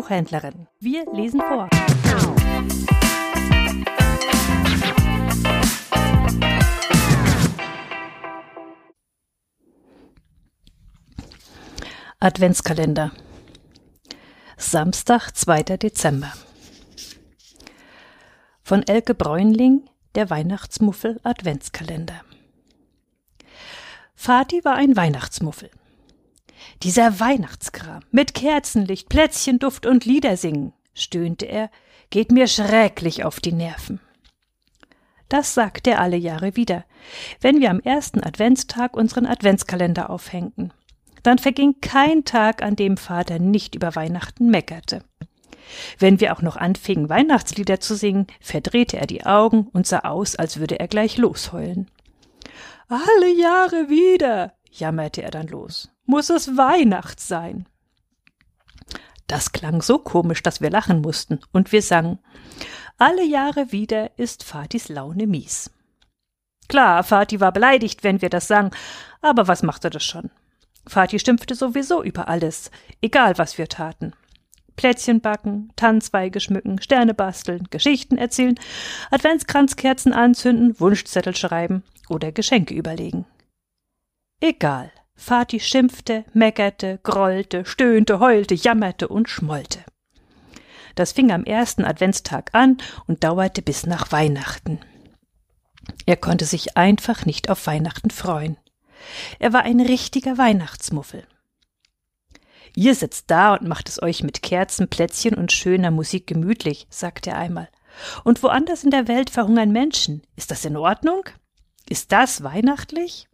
Buchhändlerin. Wir lesen vor. Adventskalender. Samstag, 2. Dezember. Von Elke Bräunling, der Weihnachtsmuffel Adventskalender. Fati war ein Weihnachtsmuffel. Dieser Weihnachtskram mit Kerzenlicht, Plätzchenduft und Liedersingen, stöhnte er, geht mir schrecklich auf die Nerven. Das sagt er alle Jahre wieder, wenn wir am ersten Adventstag unseren Adventskalender aufhängten dann verging kein Tag, an dem Vater nicht über Weihnachten meckerte. Wenn wir auch noch anfingen, Weihnachtslieder zu singen, verdrehte er die Augen und sah aus, als würde er gleich losheulen. Alle Jahre wieder, jammerte er dann los, muss es Weihnacht sein. Das klang so komisch, dass wir lachen mussten, und wir sangen Alle Jahre wieder ist Fatis Laune mies. Klar, Fati war beleidigt, wenn wir das sangen, aber was machte das schon? Vati schimpfte sowieso über alles, egal was wir taten. Plätzchen backen, Tannenzweige schmücken, Sterne basteln, Geschichten erzählen, Adventskranzkerzen anzünden, Wunschzettel schreiben oder Geschenke überlegen. Egal. Vati schimpfte, meckerte, grollte, stöhnte, heulte, jammerte und schmollte. Das fing am ersten Adventstag an und dauerte bis nach Weihnachten. Er konnte sich einfach nicht auf Weihnachten freuen. Er war ein richtiger Weihnachtsmuffel. Ihr sitzt da und macht es euch mit Kerzen, Plätzchen und schöner Musik gemütlich, sagte er einmal. Und woanders in der Welt verhungern Menschen. Ist das in Ordnung? Ist das weihnachtlich?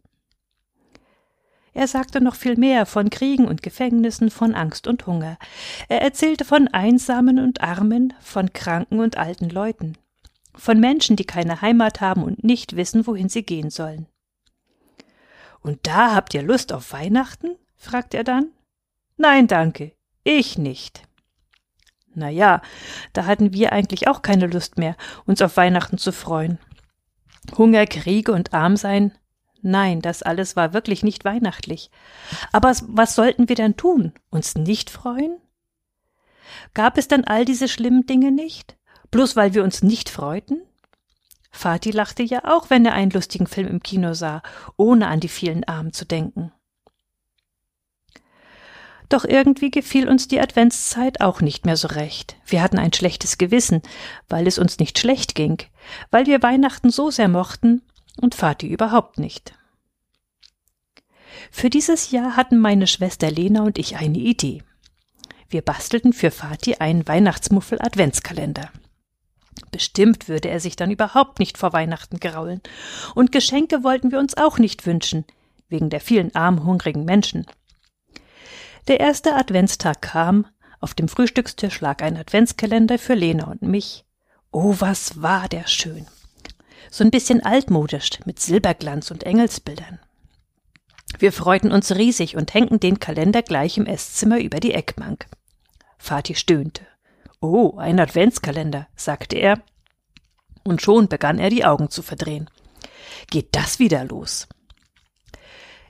Er sagte noch viel mehr von Kriegen und Gefängnissen, von Angst und Hunger. Er erzählte von Einsamen und Armen, von kranken und alten Leuten, von Menschen, die keine Heimat haben und nicht wissen, wohin sie gehen sollen. Und da habt ihr Lust auf Weihnachten? fragte er dann. Nein, danke, ich nicht. Na ja, da hatten wir eigentlich auch keine Lust mehr, uns auf Weihnachten zu freuen. Hunger, Kriege und Armsein, nein, das alles war wirklich nicht weihnachtlich. Aber was sollten wir denn tun? Uns nicht freuen? Gab es dann all diese schlimmen Dinge nicht? Bloß weil wir uns nicht freuten? Vati lachte ja auch, wenn er einen lustigen Film im Kino sah, ohne an die vielen Armen zu denken. Doch irgendwie gefiel uns die Adventszeit auch nicht mehr so recht. Wir hatten ein schlechtes Gewissen, weil es uns nicht schlecht ging, weil wir Weihnachten so sehr mochten und Vati überhaupt nicht. Für dieses Jahr hatten meine Schwester Lena und ich eine Idee. Wir bastelten für Vati einen Weihnachtsmuffel Adventskalender. Bestimmt würde er sich dann überhaupt nicht vor Weihnachten graulen. Und Geschenke wollten wir uns auch nicht wünschen, wegen der vielen armen, hungrigen Menschen. Der erste Adventstag kam, auf dem Frühstückstisch lag ein Adventskalender für Lena und mich. Oh, was war der schön. So ein bisschen altmodisch, mit Silberglanz und Engelsbildern. Wir freuten uns riesig und hängten den Kalender gleich im Esszimmer über die Eckbank. Vati stöhnte. Oh, ein Adventskalender, sagte er, und schon begann er die Augen zu verdrehen. Geht das wieder los?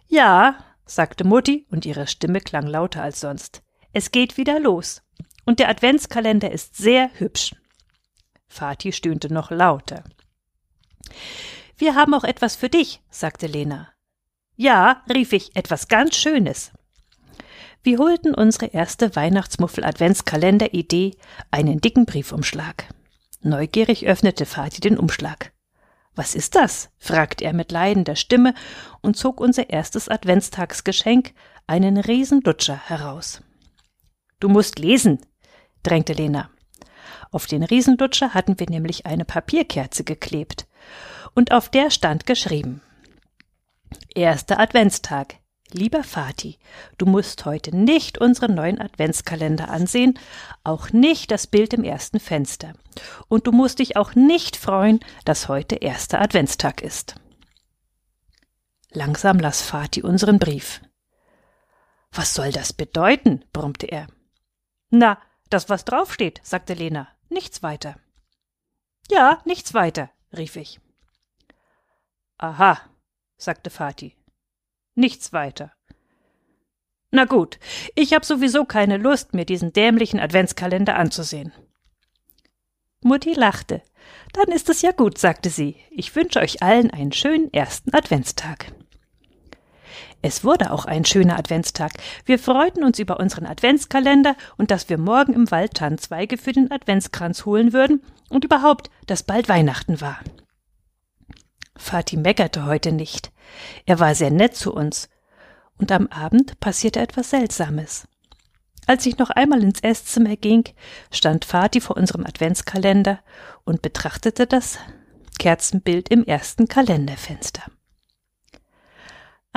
Ja, sagte Mutti, und ihre Stimme klang lauter als sonst. Es geht wieder los. Und der Adventskalender ist sehr hübsch. Vati stöhnte noch lauter. Wir haben auch etwas für dich, sagte Lena. Ja, rief ich, etwas ganz Schönes. Wir holten unsere erste Weihnachtsmuffel-Adventskalender-Idee, einen dicken Briefumschlag. Neugierig öffnete Vati den Umschlag. Was ist das? fragte er mit leidender Stimme und zog unser erstes Adventstagsgeschenk, einen Riesendutscher, heraus. Du musst lesen, drängte Lena. Auf den Riesendutscher hatten wir nämlich eine Papierkerze geklebt, und auf der stand geschrieben Erster Adventstag, Lieber Vati, du musst heute nicht unseren neuen Adventskalender ansehen, auch nicht das Bild im ersten Fenster. Und du musst dich auch nicht freuen, dass heute erster Adventstag ist. Langsam las Vati unseren Brief. Was soll das bedeuten? brummte er. Na, das, was draufsteht, sagte Lena. Nichts weiter. Ja, nichts weiter, rief ich. Aha, sagte Vati. Nichts weiter. Na gut, ich hab sowieso keine Lust, mir diesen dämlichen Adventskalender anzusehen. Mutti lachte. Dann ist es ja gut, sagte sie. Ich wünsche euch allen einen schönen ersten Adventstag. Es wurde auch ein schöner Adventstag. Wir freuten uns über unseren Adventskalender und dass wir morgen im Wald Tannenzweige für den Adventskranz holen würden und überhaupt, dass bald Weihnachten war. Vati meckerte heute nicht. Er war sehr nett zu uns. Und am Abend passierte etwas Seltsames. Als ich noch einmal ins Esszimmer ging, stand Vati vor unserem Adventskalender und betrachtete das Kerzenbild im ersten Kalenderfenster.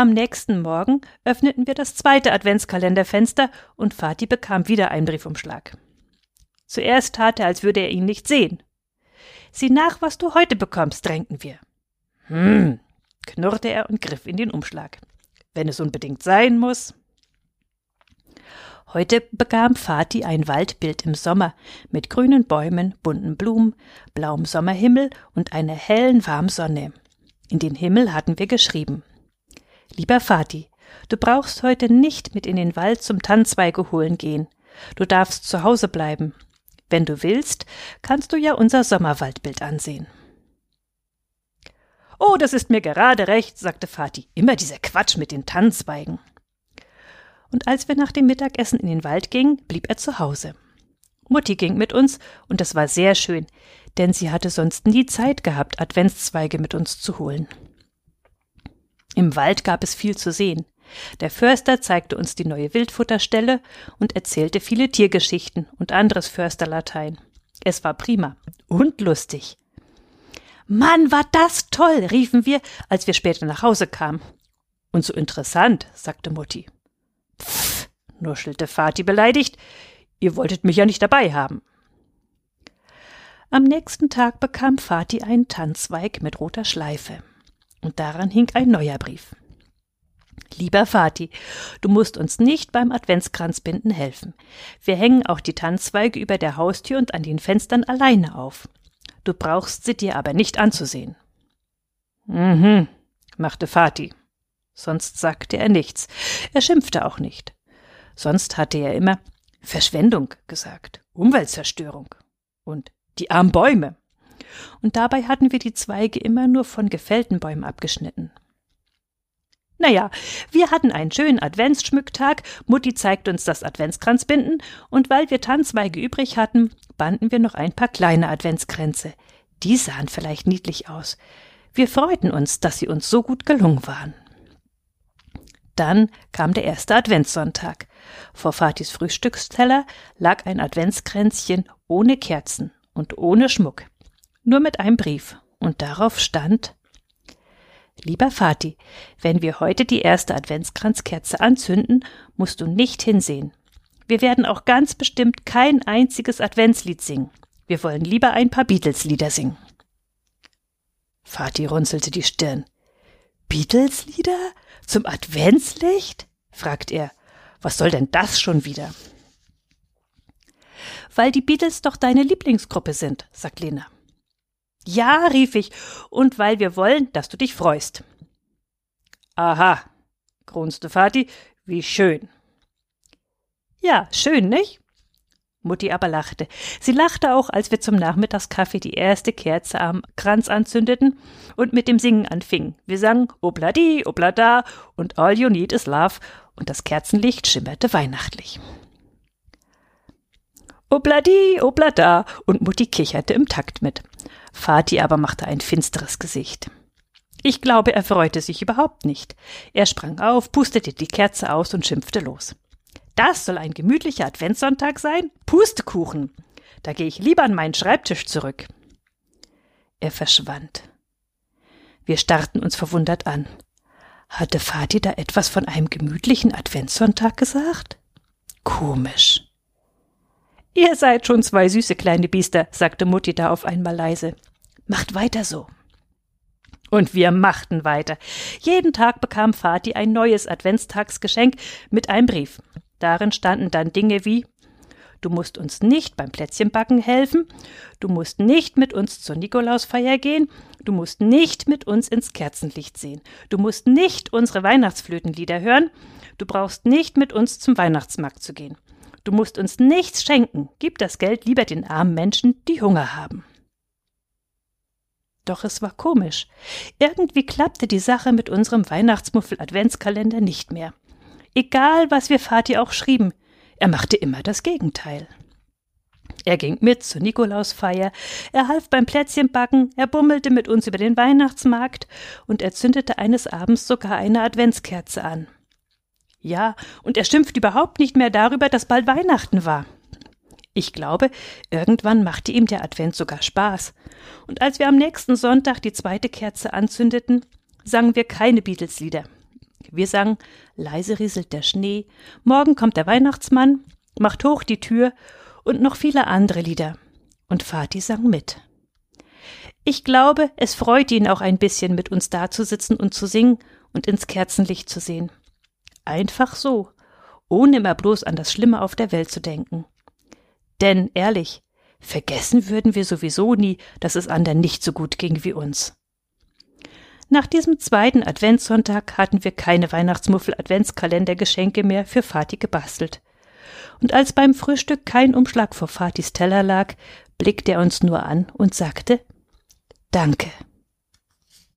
Am nächsten Morgen öffneten wir das zweite Adventskalenderfenster und Vati bekam wieder einen Briefumschlag. Zuerst tat er, als würde er ihn nicht sehen. Sieh nach, was du heute bekommst, drängten wir. Hm, knurrte er und griff in den Umschlag. Wenn es unbedingt sein muss. Heute bekam Vati ein Waldbild im Sommer mit grünen Bäumen, bunten Blumen, blauem Sommerhimmel und einer hellen, warmen Sonne. In den Himmel hatten wir geschrieben Lieber Vati, du brauchst heute nicht mit in den Wald zum Tannzweige holen gehen. Du darfst zu Hause bleiben. Wenn du willst, kannst du ja unser Sommerwaldbild ansehen. Oh, das ist mir gerade recht, sagte Vati. Immer dieser Quatsch mit den Tannenzweigen. Und als wir nach dem Mittagessen in den Wald gingen, blieb er zu Hause. Mutti ging mit uns, und das war sehr schön, denn sie hatte sonst nie Zeit gehabt, Adventszweige mit uns zu holen. Im Wald gab es viel zu sehen. Der Förster zeigte uns die neue Wildfutterstelle und erzählte viele Tiergeschichten und anderes Försterlatein. Es war prima und lustig. Mann, war das toll, riefen wir, als wir später nach Hause kamen. Und so interessant, sagte Mutti. Pff, nuschelte Vati beleidigt. Ihr wolltet mich ja nicht dabei haben. Am nächsten Tag bekam Vati einen Tanzweig mit roter Schleife und daran hing ein neuer Brief. Lieber Vati, du musst uns nicht beim Adventskranzbinden helfen. Wir hängen auch die Tanzzweige über der Haustür und an den Fenstern alleine auf. Du brauchst sie dir aber nicht anzusehen. Mhm, machte Vati. Sonst sagte er nichts. Er schimpfte auch nicht. Sonst hatte er immer Verschwendung gesagt, Umweltzerstörung und die armen Bäume und dabei hatten wir die Zweige immer nur von gefällten Bäumen abgeschnitten. Naja, wir hatten einen schönen Adventsschmücktag, Mutti zeigte uns das Adventskranzbinden, und weil wir Tanzweige übrig hatten, banden wir noch ein paar kleine Adventskränze. Die sahen vielleicht niedlich aus. Wir freuten uns, dass sie uns so gut gelungen waren. Dann kam der erste Adventssonntag. Vor Fatis Frühstücksteller lag ein Adventskränzchen ohne Kerzen und ohne Schmuck nur mit einem Brief, und darauf stand Lieber Vati, wenn wir heute die erste Adventskranzkerze anzünden, musst du nicht hinsehen. Wir werden auch ganz bestimmt kein einziges Adventslied singen. Wir wollen lieber ein paar Beatles-Lieder singen. Vati runzelte die Stirn. Beatles-Lieder? Zum Adventslicht? fragt er. Was soll denn das schon wieder? Weil die Beatles doch deine Lieblingsgruppe sind, sagt Lena. Ja, rief ich, und weil wir wollen, dass du dich freust. Aha, grunzte Vati, wie schön. Ja, schön, nicht? Mutti aber lachte. Sie lachte auch, als wir zum Nachmittagskaffee die erste Kerze am Kranz anzündeten und mit dem Singen anfingen. Wir sangen Obladi, Oblada und All You Need Is Love und das Kerzenlicht schimmerte weihnachtlich. Obladi, Oblada und Mutti kicherte im Takt mit. Vati aber machte ein finsteres Gesicht. Ich glaube, er freute sich überhaupt nicht. Er sprang auf, pustete die Kerze aus und schimpfte los. Das soll ein gemütlicher Adventssonntag sein? Pustekuchen! Da gehe ich lieber an meinen Schreibtisch zurück. Er verschwand. Wir starrten uns verwundert an. Hatte Vati da etwas von einem gemütlichen Adventssonntag gesagt? Komisch. Ihr seid schon zwei süße kleine Biester, sagte Mutti da auf einmal leise. Macht weiter so. Und wir machten weiter. Jeden Tag bekam Vati ein neues Adventstagsgeschenk mit einem Brief. Darin standen dann Dinge wie Du musst uns nicht beim Plätzchenbacken helfen, du musst nicht mit uns zur Nikolausfeier gehen, Du musst nicht mit uns ins Kerzenlicht sehen. Du musst nicht unsere Weihnachtsflötenlieder hören. Du brauchst nicht mit uns zum Weihnachtsmarkt zu gehen. Du musst uns nichts schenken. Gib das Geld lieber den armen Menschen, die Hunger haben. Doch es war komisch. Irgendwie klappte die Sache mit unserem Weihnachtsmuffel-Adventskalender nicht mehr. Egal, was wir Vati auch schrieben, er machte immer das Gegenteil. Er ging mit zur Nikolausfeier, er half beim Plätzchenbacken, er bummelte mit uns über den Weihnachtsmarkt und er zündete eines Abends sogar eine Adventskerze an. Ja, und er schimpfte überhaupt nicht mehr darüber, dass bald Weihnachten war. Ich glaube, irgendwann machte ihm der Advent sogar Spaß. Und als wir am nächsten Sonntag die zweite Kerze anzündeten, sangen wir keine Beatles-Lieder. Wir sangen Leise rieselt der Schnee, Morgen kommt der Weihnachtsmann, macht hoch die Tür und noch viele andere Lieder. Und Vati sang mit. Ich glaube, es freut ihn auch ein bisschen, mit uns dazusitzen und zu singen und ins Kerzenlicht zu sehen. Einfach so, ohne immer bloß an das Schlimme auf der Welt zu denken. Denn ehrlich, vergessen würden wir sowieso nie, dass es anderen nicht so gut ging wie uns. Nach diesem zweiten Adventssonntag hatten wir keine Weihnachtsmuffel-Adventskalendergeschenke mehr für Vati gebastelt. Und als beim Frühstück kein Umschlag vor Fatis Teller lag, blickte er uns nur an und sagte Danke.